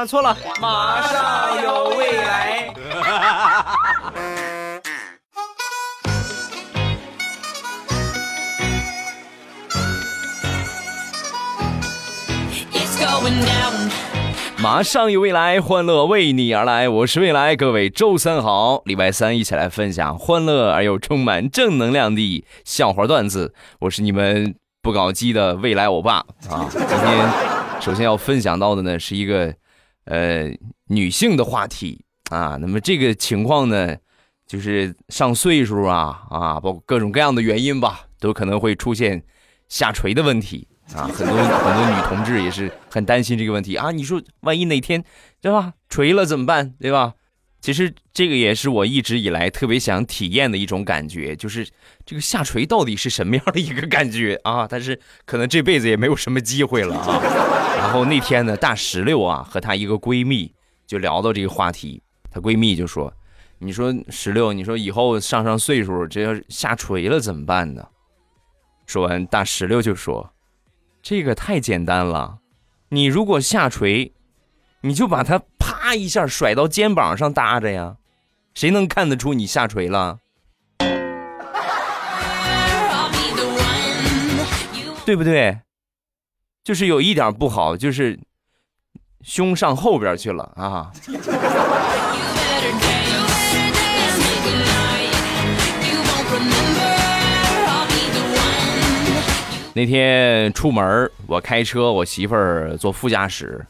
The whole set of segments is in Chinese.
啊，错了，马上有未来。马上有未来，欢乐为你而来。我是未来，各位周三好，礼拜三一起来分享欢乐而又充满正能量的笑话段子。我是你们不搞基的未来欧巴啊。今天首先要分享到的呢是一个呃女性的话题啊。那么这个情况呢，就是上岁数啊啊，包括各种各样的原因吧，都可能会出现下垂的问题。啊，很多很多女同志也是很担心这个问题啊！你说万一哪天，对吧，垂了怎么办，对吧？其实这个也是我一直以来特别想体验的一种感觉，就是这个下垂到底是什么样的一个感觉啊？但是可能这辈子也没有什么机会了啊。然后那天呢，大石榴啊和她一个闺蜜就聊到这个话题，她闺蜜就说：“你说石榴，你说以后上上岁数，这要下垂了怎么办呢？”说完，大石榴就说。这个太简单了，你如果下垂，你就把它啪一下甩到肩膀上搭着呀，谁能看得出你下垂了？对不对？就是有一点不好，就是胸上后边去了啊。那天出门我开车，我媳妇儿坐副驾驶。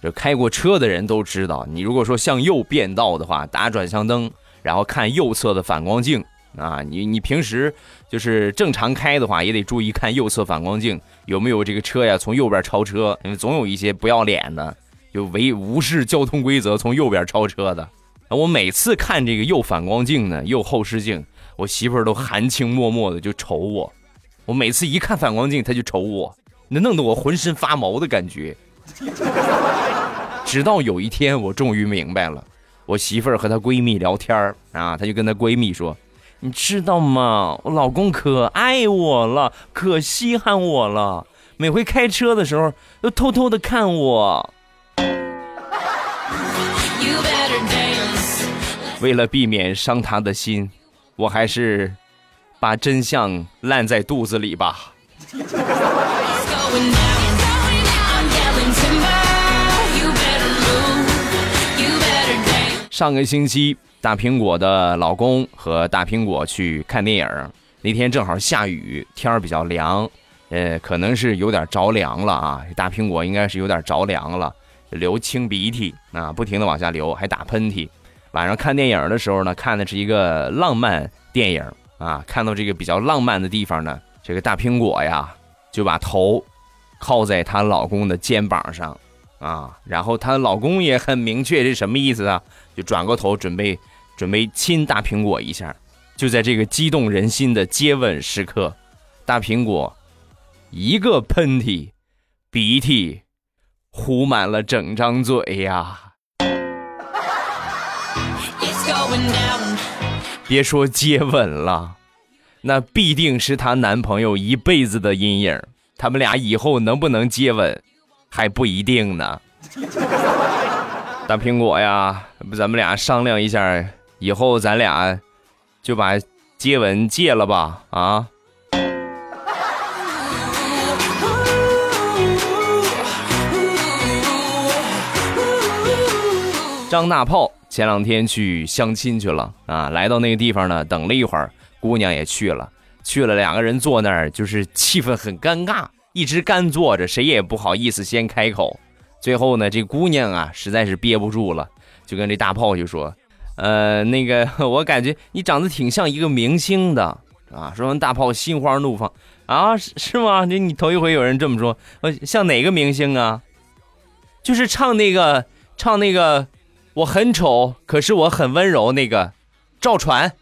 这开过车的人都知道，你如果说向右变道的话，打转向灯，然后看右侧的反光镜啊。你你平时就是正常开的话，也得注意看右侧反光镜有没有这个车呀从右边超车，因为总有一些不要脸的，就违无视交通规则从右边超车的。我每次看这个右反光镜呢，右后视镜，我媳妇儿都含情脉脉的就瞅我。我每次一看反光镜，她就瞅我，那弄得我浑身发毛的感觉。直到有一天，我终于明白了。我媳妇儿和她闺蜜聊天啊，她就跟她闺蜜说：“你知道吗？我老公可爱我了，可稀罕我了。每回开车的时候，都偷偷的看我。”为了避免伤他的心，我还是。把真相烂在肚子里吧。上个星期，大苹果的老公和大苹果去看电影，那天正好下雨，天儿比较凉，呃，可能是有点着凉了啊。大苹果应该是有点着凉了，流清鼻涕啊，不停的往下流，还打喷嚏。晚上看电影的时候呢，看的是一个浪漫电影。啊，看到这个比较浪漫的地方呢，这个大苹果呀，就把头靠在她老公的肩膀上，啊，然后她老公也很明确是什么意思啊，就转过头准备准备亲大苹果一下。就在这个激动人心的接吻时刻，大苹果一个喷嚏，鼻涕糊满了整张嘴呀。别说接吻了，那必定是她男朋友一辈子的阴影。他们俩以后能不能接吻，还不一定呢。大苹果呀，不，咱们俩商量一下，以后咱俩就把接吻戒了吧？啊！张大炮。前两天去相亲去了啊，来到那个地方呢，等了一会儿，姑娘也去了，去了两个人坐那儿，就是气氛很尴尬，一直干坐着，谁也不好意思先开口。最后呢，这姑娘啊实在是憋不住了，就跟这大炮就说：“呃，那个我感觉你长得挺像一个明星的啊。”说完，大炮心花怒放啊，是是吗？你你头一回有人这么说，呃，像哪个明星啊？就是唱那个唱那个。我很丑，可是我很温柔。那个赵传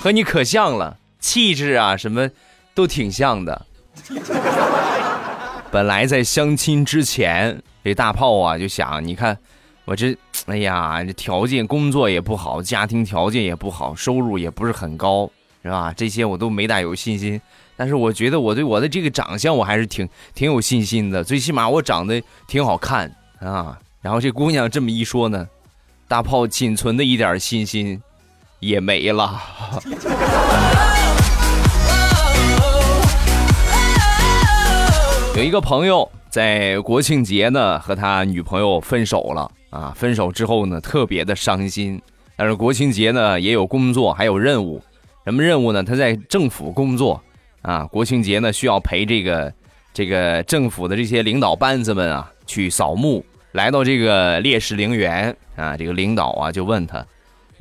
和你可像了，气质啊什么都挺像的。本来在相亲之前，这大炮啊就想，你看我这，哎呀，这条件工作也不好，家庭条件也不好，收入也不是很高，是吧？这些我都没大有信心。但是我觉得我对我的这个长相我还是挺挺有信心的，最起码我长得挺好看啊。然后这姑娘这么一说呢，大炮仅存的一点信心也没了。有一个朋友在国庆节呢和他女朋友分手了啊，分手之后呢特别的伤心，但是国庆节呢也有工作还有任务，什么任务呢？他在政府工作。啊，国庆节呢需要陪这个这个政府的这些领导班子们啊去扫墓。来到这个烈士陵园啊，这个领导啊就问他：“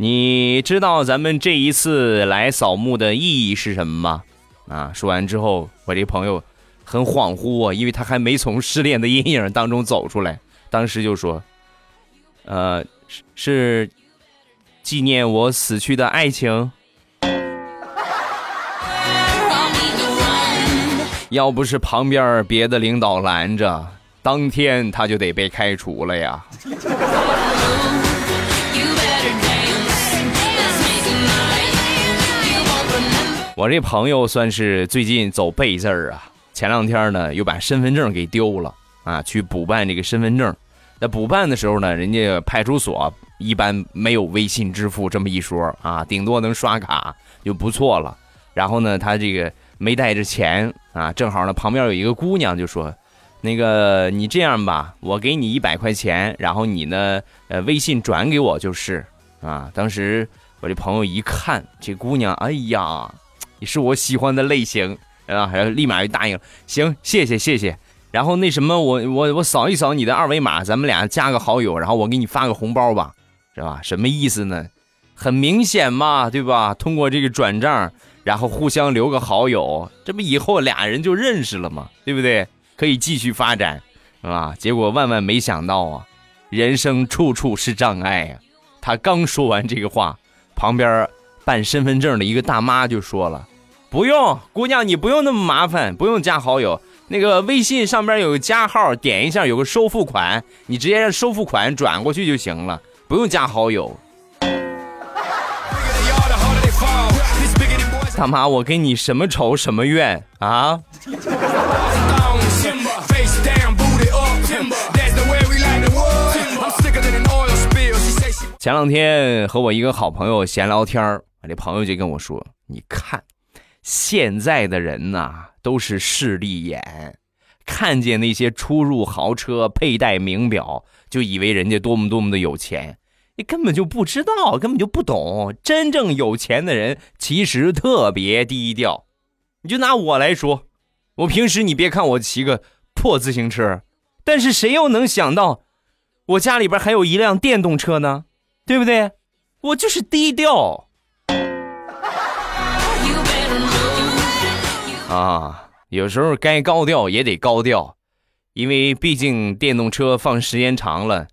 你知道咱们这一次来扫墓的意义是什么吗？”啊，说完之后，我这朋友很恍惚啊，因为他还没从失恋的阴影当中走出来，当时就说：“呃，是是纪念我死去的爱情。”要不是旁边别的领导拦着，当天他就得被开除了呀。我这朋友算是最近走背字儿啊，前两天呢又把身份证给丢了啊，去补办这个身份证。在补办的时候呢，人家派出所一般没有微信支付这么一说啊，顶多能刷卡就不错了。然后呢，他这个。没带着钱啊，正好呢，旁边有一个姑娘就说：“那个你这样吧，我给你一百块钱，然后你呢，呃，微信转给我就是。”啊，当时我这朋友一看这姑娘，哎呀，你是我喜欢的类型啊，还立马就答应了，行，谢谢谢谢。然后那什么，我我我扫一扫你的二维码，咱们俩加个好友，然后我给你发个红包吧，是吧？什么意思呢？很明显嘛，对吧？通过这个转账。然后互相留个好友，这不以后俩人就认识了吗？对不对？可以继续发展，是吧？结果万万没想到啊，人生处处是障碍呀。他刚说完这个话，旁边办身份证的一个大妈就说了：“不用，姑娘，你不用那么麻烦，不用加好友。那个微信上边有个加号，点一下有个收付款，你直接让收付款转过去就行了，不用加好友。”大妈，我跟你什么仇什么怨啊？前两天和我一个好朋友闲聊天儿，我这朋友就跟我说：“你看，现在的人呐，都是势利眼，看见那些出入豪车、佩戴名表，就以为人家多么多么的有钱。”你根本就不知道，根本就不懂，真正有钱的人其实特别低调。你就拿我来说，我平时你别看我骑个破自行车，但是谁又能想到，我家里边还有一辆电动车呢？对不对？我就是低调。啊，有时候该高调也得高调，因为毕竟电动车放时间长了。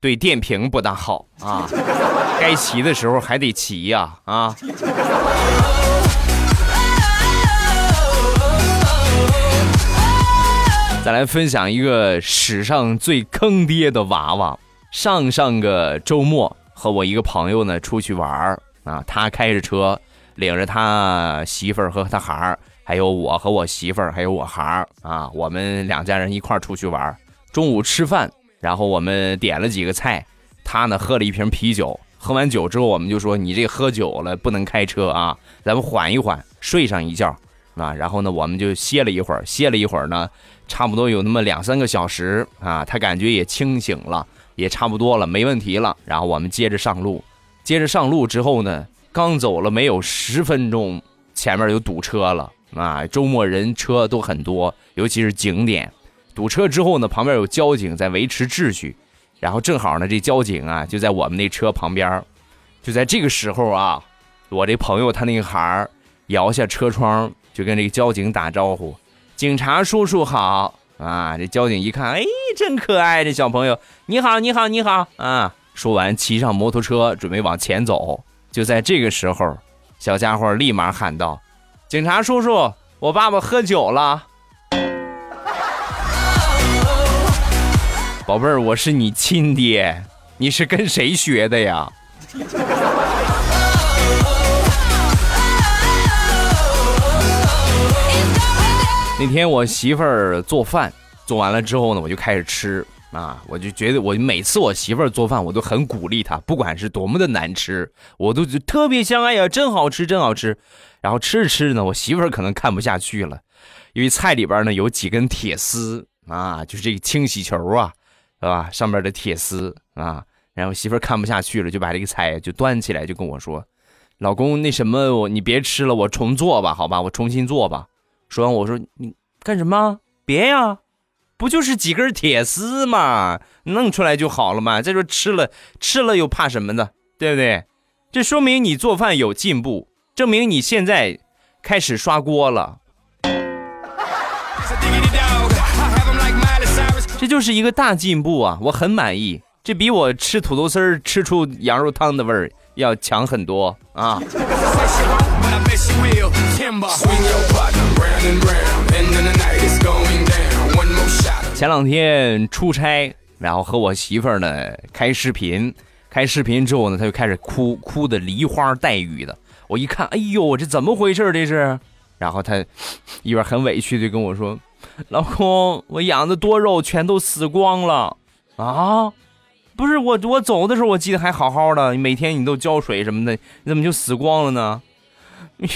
对电瓶不大好啊，该骑的时候还得骑呀啊！再来分享一个史上最坑爹的娃娃。上上个周末和我一个朋友呢出去玩儿啊，他开着车，领着他媳妇儿和他孩儿，还有我和我媳妇儿还有我孩儿啊，我们两家人一块儿出去玩儿。中午吃饭。然后我们点了几个菜，他呢喝了一瓶啤酒。喝完酒之后，我们就说：“你这喝酒了不能开车啊，咱们缓一缓，睡上一觉啊。”然后呢，我们就歇了一会儿，歇了一会儿呢，差不多有那么两三个小时啊，他感觉也清醒了，也差不多了，没问题了。然后我们接着上路，接着上路之后呢，刚走了没有十分钟，前面就堵车了啊！周末人车都很多，尤其是景点。堵车之后呢，旁边有交警在维持秩序，然后正好呢，这交警啊就在我们那车旁边，就在这个时候啊，我这朋友他那个孩儿摇下车窗就跟这个交警打招呼：“警察叔叔好啊！”这交警一看，哎，真可爱，这小朋友，你好，你好，你好啊！说完，骑上摩托车准备往前走，就在这个时候，小家伙立马喊道：“警察叔叔，我爸爸喝酒了。”宝贝儿，我是你亲爹，你是跟谁学的呀？那天我媳妇儿做饭，做完了之后呢，我就开始吃啊，我就觉得我每次我媳妇儿做饭，我都很鼓励她，不管是多么的难吃，我都特别香，哎呀，真好吃，真好吃。然后吃着吃着呢，我媳妇儿可能看不下去了，因为菜里边呢有几根铁丝啊，就是这个清洗球啊，是吧？上面的铁丝啊，然后媳妇儿看不下去了，就把这个菜就端起来就跟我说：“老公，那什么，我你别吃了，我重做吧，好吧，我重新做吧。”说完，我说你干什么？别呀，不就是几根铁丝嘛，弄出来就好了嘛。再说吃了吃了又怕什么的，对不对？这说明你做饭有进步，证明你现在开始刷锅了。这就是一个大进步啊，我很满意。这比我吃土豆丝儿吃出羊肉汤的味儿要强很多啊。前两天出差，然后和我媳妇儿呢开视频，开视频之后呢，她就开始哭，哭的梨花带雨的。我一看，哎呦，这怎么回事？这是？然后她一边很委屈的跟我说：“老公，我养的多肉全都死光了啊！不是我，我走的时候我记得还好好的，每天你都浇水什么的，你怎么就死光了呢？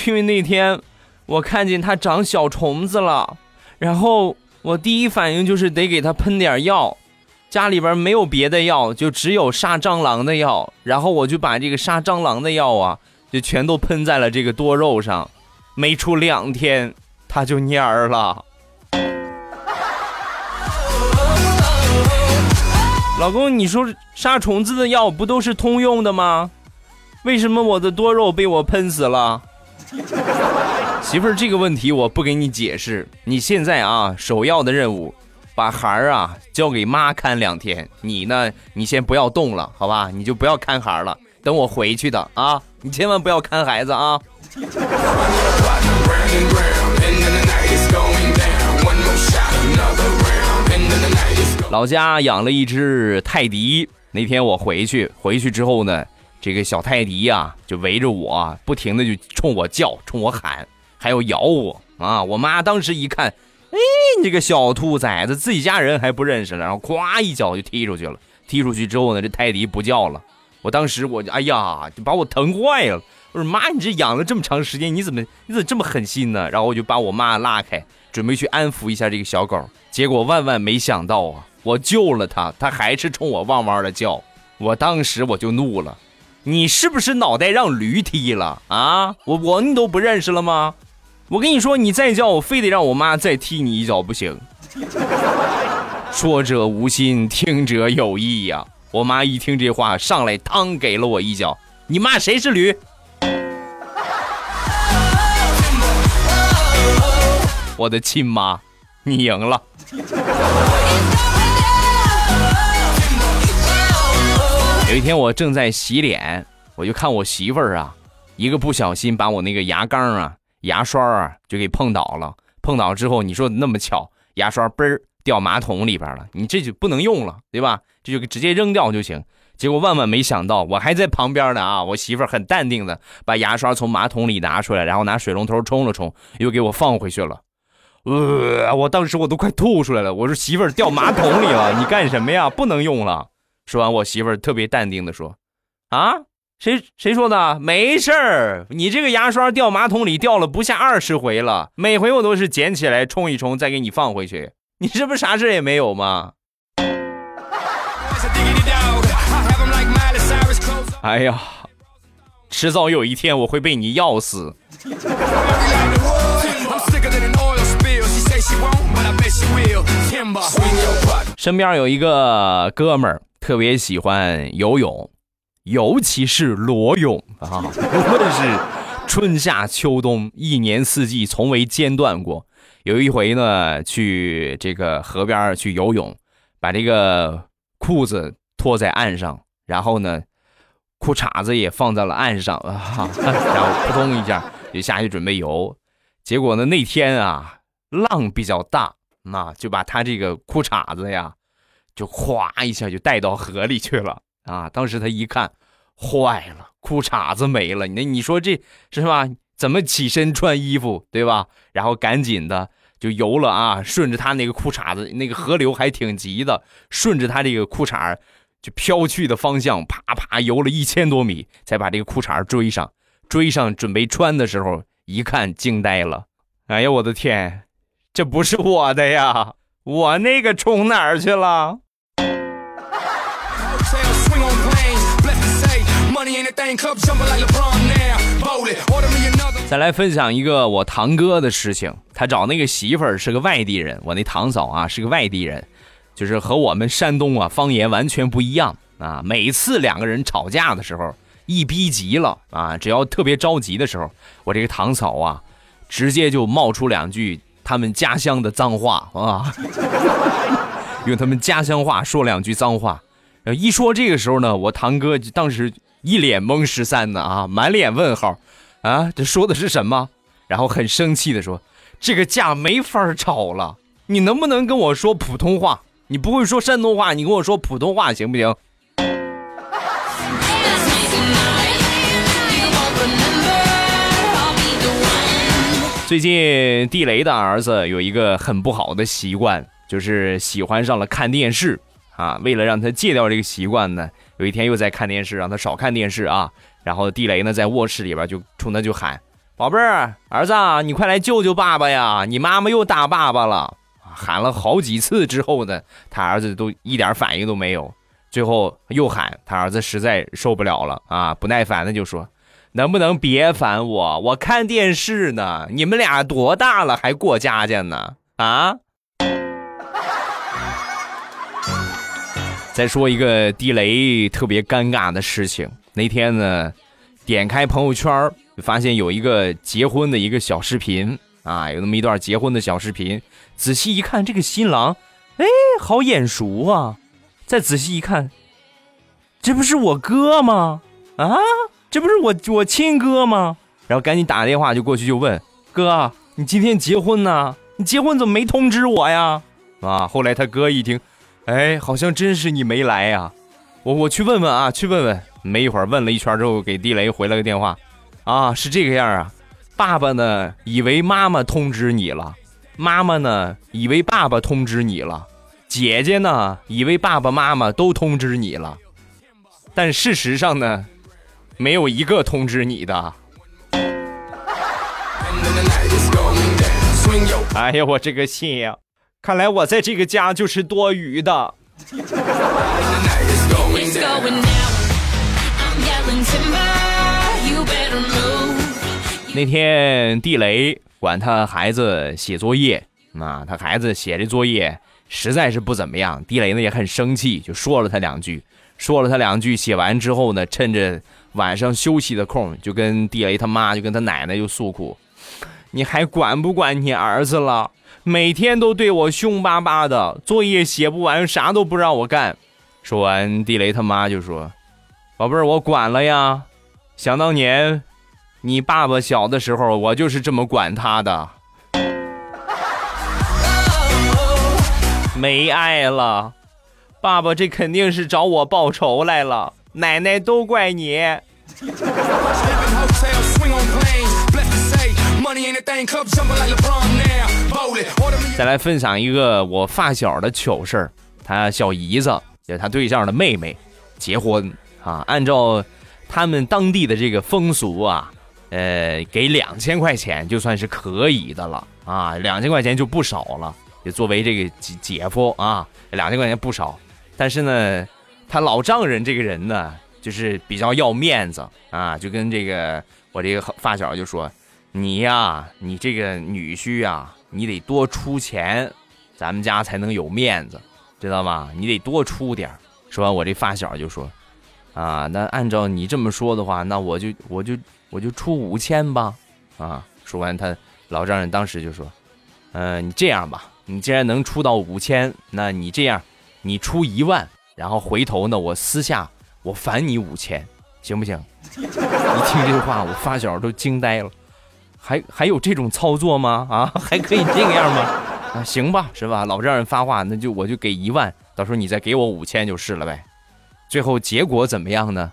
因为那天。”我看见它长小虫子了，然后我第一反应就是得给它喷点药，家里边没有别的药，就只有杀蟑螂的药，然后我就把这个杀蟑螂的药啊，就全都喷在了这个多肉上，没出两天它就蔫儿了。老公，你说杀虫子的药不都是通用的吗？为什么我的多肉被我喷死了？媳妇儿，这个问题我不给你解释。你现在啊，首要的任务，把孩儿啊交给妈看两天。你呢，你先不要动了，好吧？你就不要看孩儿了，等我回去的啊！你千万不要看孩子啊！老家养了一只泰迪，那天我回去，回去之后呢，这个小泰迪呀就围着我，不停的就冲我叫，冲我喊。还要咬我啊！我妈当时一看，哎，你这个小兔崽子，自己家人还不认识了，然后咵一脚就踢出去了。踢出去之后呢，这泰迪不叫了。我当时我就哎呀，就把我疼坏了。我说妈，你这养了这么长时间，你怎么你怎么这么狠心呢？然后我就把我妈拉开，准备去安抚一下这个小狗。结果万万没想到啊，我救了它，它还是冲我汪汪的叫。我当时我就怒了，你是不是脑袋让驴踢了啊？我我你都不认识了吗？我跟你说，你再叫我，非得让我妈再踢你一脚不行。说者无心，听者有意呀。我妈一听这话，上来当给了我一脚。你骂谁是驴？我的亲妈，你赢了。有一天我正在洗脸，我就看我媳妇儿啊，一个不小心把我那个牙缸啊。牙刷啊，就给碰倒了。碰倒之后，你说那么巧，牙刷嘣儿掉马桶里边了，你这就不能用了，对吧？这就直接扔掉就行。结果万万没想到，我还在旁边呢啊！我媳妇儿很淡定的把牙刷从马桶里拿出来，然后拿水龙头冲了冲，又给我放回去了。呃，我当时我都快吐出来了。我说媳妇儿掉马桶里了，你干什么呀？不能用了。说完，我媳妇儿特别淡定的说：“啊。”谁谁说的？没事儿，你这个牙刷掉马桶里掉了不下二十回了，每回我都是捡起来冲一冲，再给你放回去。你这不啥事也没有吗？哎呀，迟早有一天我会被你药死。身边有一个哥们儿特别喜欢游泳。尤其是裸泳啊，无论是春夏秋冬，一年四季从未间断过。有一回呢，去这个河边去游泳，把这个裤子脱在岸上，然后呢，裤衩子也放在了岸上 啊，然后扑通一下就下去准备游。结果呢，那天啊，浪比较大，那就把他这个裤衩子呀，就哗一下就带到河里去了。啊！当时他一看，坏了，裤衩子没了。那你说这是吧？怎么起身穿衣服，对吧？然后赶紧的就游了啊，顺着他那个裤衩子，那个河流还挺急的，顺着他这个裤衩就飘去的方向，啪啪游了一千多米，才把这个裤衩追上。追上准备穿的时候，一看惊呆了，哎呀，我的天，这不是我的呀！我那个冲哪儿去了？再来分享一个我堂哥的事情，他找那个媳妇儿是个外地人，我那堂嫂啊是个外地人，就是和我们山东啊方言完全不一样啊。每次两个人吵架的时候，一逼急了啊，只要特别着急的时候，我这个堂嫂啊，直接就冒出两句他们家乡的脏话啊，用他们家乡话说两句脏话。一说这个时候呢，我堂哥当时一脸懵十三的啊，满脸问号，啊，这说的是什么？然后很生气的说：“这个架没法吵了，你能不能跟我说普通话？你不会说山东话，你跟我说普通话行不行？”最近地雷的儿子有一个很不好的习惯，就是喜欢上了看电视。啊，为了让他戒掉这个习惯呢，有一天又在看电视，让他少看电视啊。然后地雷呢在卧室里边就冲他就喊：“宝贝儿，儿子，你快来救救爸爸呀！你妈妈又打爸爸了。”喊了好几次之后呢，他儿子都一点反应都没有。最后又喊，他儿子实在受不了了啊，不耐烦的就说：“能不能别烦我？我看电视呢。你们俩多大了还过家家呢？啊？”再说一个地雷特别尴尬的事情，那天呢，点开朋友圈发现有一个结婚的一个小视频啊，有那么一段结婚的小视频。仔细一看，这个新郎，哎，好眼熟啊！再仔细一看，这不是我哥吗？啊，这不是我我亲哥吗？然后赶紧打电话就过去就问哥，你今天结婚呢？你结婚怎么没通知我呀？啊！后来他哥一听。哎，好像真是你没来呀，我我去问问啊，去问问。没一会儿问了一圈之后，给地雷回了个电话，啊，是这个样啊。爸爸呢，以为妈妈通知你了；妈妈呢，以为爸爸通知你了；姐姐呢，以为爸爸妈妈都通知你了。但事实上呢，没有一个通知你的。哎呀，我这个信呀！看来我在这个家就是多余的。那天地雷管他孩子写作业，啊，他孩子写的作业实在是不怎么样。地雷呢也很生气，就说了他两句，说了他两句。写完之后呢，趁着晚上休息的空，就跟地雷他妈就跟他奶奶就诉苦：“你还管不管你儿子了？”每天都对我凶巴巴的，作业写不完，啥都不让我干。说完，地雷他妈就说：“宝贝儿，我管了呀。想当年，你爸爸小的时候，我就是这么管他的。没爱了，爸爸这肯定是找我报仇来了。奶奶都怪你。”再来分享一个我发小的糗事，他小姨子就是他对象的妹妹结婚啊，按照他们当地的这个风俗啊，呃，给两千块钱就算是可以的了啊，两千块钱就不少了，也作为这个姐姐夫啊，两千块钱不少，但是呢，他老丈人这个人呢，就是比较要面子啊，就跟这个我这个发小就说，你呀，你这个女婿呀。你得多出钱，咱们家才能有面子，知道吗？你得多出点说完，我这发小就说：“啊，那按照你这么说的话，那我就我就我就出五千吧。”啊，说完，他老丈人当时就说：“嗯，你这样吧，你既然能出到五千，那你这样，你出一万，然后回头呢，我私下我返你五千，行不行？” 一听这话，我发小都惊呆了。还还有这种操作吗？啊，还可以这个样吗？啊，行吧，是吧？老丈人发话，那就我就给一万，到时候你再给我五千就是了呗。最后结果怎么样呢？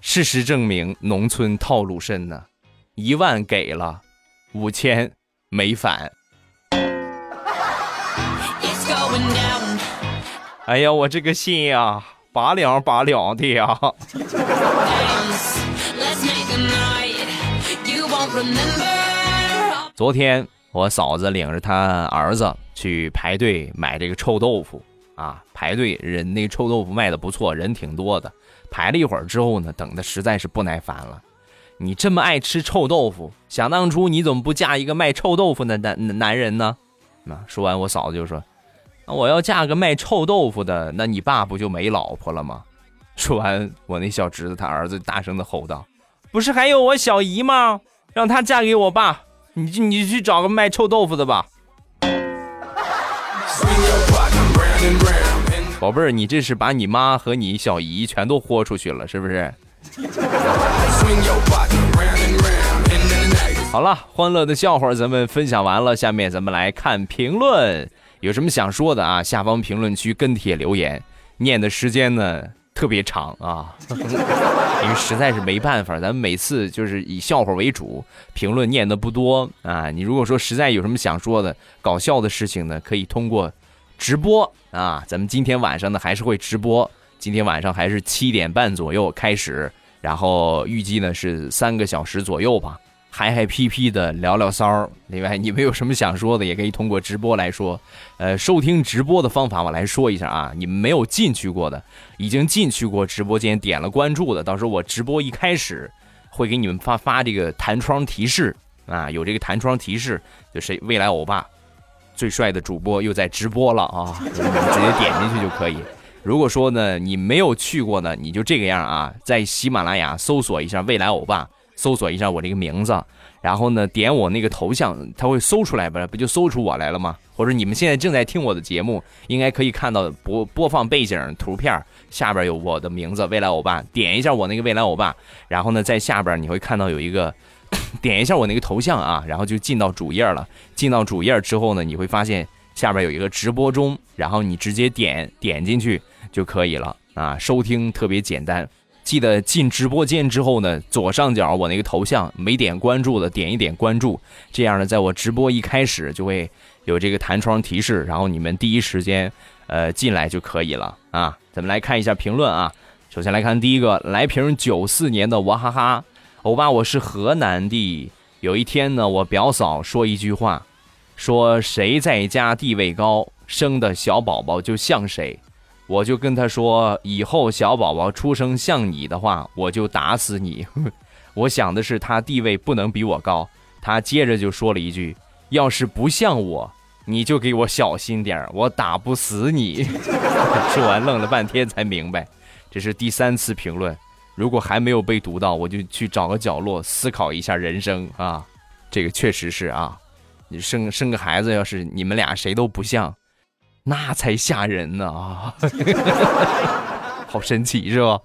事实证明，农村套路深呢，一万给了，五千没返。哎呀，我这个心呀，拔凉拔凉的呀。昨天我嫂子领着她儿子去排队买这个臭豆腐啊，排队人那臭豆腐卖的不错，人挺多的。排了一会儿之后呢，等的实在是不耐烦了。你这么爱吃臭豆腐，想当初你怎么不嫁一个卖臭豆腐的男男人呢？那说完，我嫂子就说：“那我要嫁个卖臭豆腐的，那你爸不就没老婆了吗？”说完，我那小侄子他儿子大声的吼道：“不是还有我小姨吗？让她嫁给我爸，你你去找个卖臭豆腐的吧。”宝贝儿，你这是把你妈和你小姨全都豁出去了，是不是？好了，欢乐的笑话咱们分享完了，下面咱们来看评论，有什么想说的啊？下方评论区跟帖留言，念的时间呢特别长啊，因为实在是没办法，咱们每次就是以笑话为主，评论念的不多啊。你如果说实在有什么想说的搞笑的事情呢，可以通过。直播啊，咱们今天晚上呢还是会直播，今天晚上还是七点半左右开始，然后预计呢是三个小时左右吧，嗨嗨皮皮的聊聊骚儿。另外，你们有什么想说的，也可以通过直播来说。呃，收听直播的方法我来说一下啊，你们没有进去过的，已经进去过直播间点了关注的，到时候我直播一开始会给你们发发这个弹窗提示啊，有这个弹窗提示，就是未来欧巴。最帅的主播又在直播了啊！你们直接点进去就可以。如果说呢，你没有去过呢，你就这个样啊，在喜马拉雅搜索一下“未来欧巴”，搜索一下我这个名字，然后呢，点我那个头像，它会搜出来不？不就搜出我来了吗？或者你们现在正在听我的节目，应该可以看到播播放背景图片下边有我的名字“未来欧巴”，点一下我那个“未来欧巴”，然后呢，在下边你会看到有一个。点一下我那个头像啊，然后就进到主页了。进到主页之后呢，你会发现下边有一个直播中，然后你直接点点进去就可以了啊。收听特别简单，记得进直播间之后呢，左上角我那个头像没点关注的点一点关注，这样呢，在我直播一开始就会有这个弹窗提示，然后你们第一时间呃进来就可以了啊。咱们来看一下评论啊，首先来看第一个来瓶九四年的娃哈哈。欧巴，我是河南的。有一天呢，我表嫂说一句话，说谁在家地位高，生的小宝宝就像谁。我就跟他说，以后小宝宝出生像你的话，我就打死你。我想的是他地位不能比我高。他接着就说了一句，要是不像我，你就给我小心点儿我打不死你。说完愣了半天才明白，这是第三次评论。如果还没有被读到，我就去找个角落思考一下人生啊！这个确实是啊，你生生个孩子，要是你们俩谁都不像，那才吓人呢啊！好神奇是吧？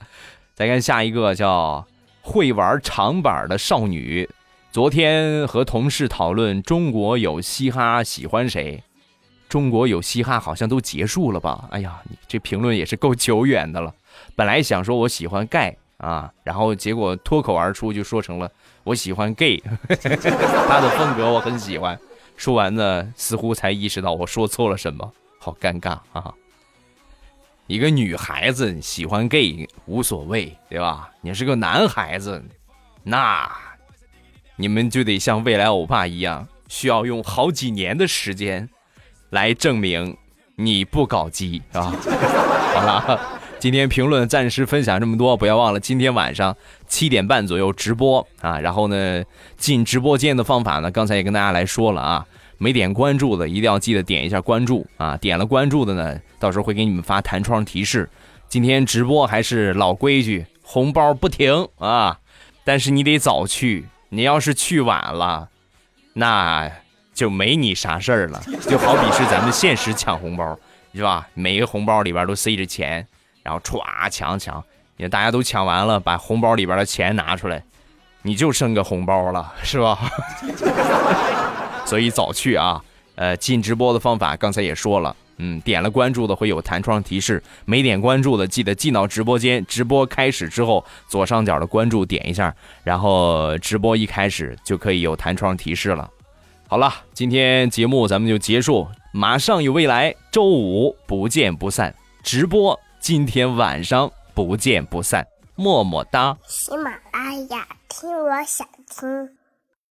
再看下一个，叫会玩长板的少女。昨天和同事讨论中国有嘻哈，喜欢谁？中国有嘻哈好像都结束了吧？哎呀，你这评论也是够久远的了。本来想说我喜欢 Gay。啊，然后结果脱口而出就说成了我喜欢 gay，他的风格我很喜欢。说完呢，似乎才意识到我说错了什么，好尴尬啊！一个女孩子喜欢 gay 无所谓，对吧？你是个男孩子，那你们就得像未来欧巴一样，需要用好几年的时间来证明你不搞基啊！好了。今天评论暂时分享这么多，不要忘了今天晚上七点半左右直播啊！然后呢，进直播间的方法呢，刚才也跟大家来说了啊，没点关注的一定要记得点一下关注啊！点了关注的呢，到时候会给你们发弹窗提示。今天直播还是老规矩，红包不停啊！但是你得早去，你要是去晚了，那就没你啥事儿了。就好比是咱们现实抢红包，是吧？每个红包里边都塞着钱。然后歘抢抢，你看大家都抢完了，把红包里边的钱拿出来，你就剩个红包了，是吧？所以早去啊！呃，进直播的方法刚才也说了，嗯，点了关注的会有弹窗提示，没点关注的记得进到直播间，直播开始之后左上角的关注点一下，然后直播一开始就可以有弹窗提示了。好了，今天节目咱们就结束，马上有未来，周五不见不散，直播今天晚上不见不散，么么哒。喜马拉雅，听我想听。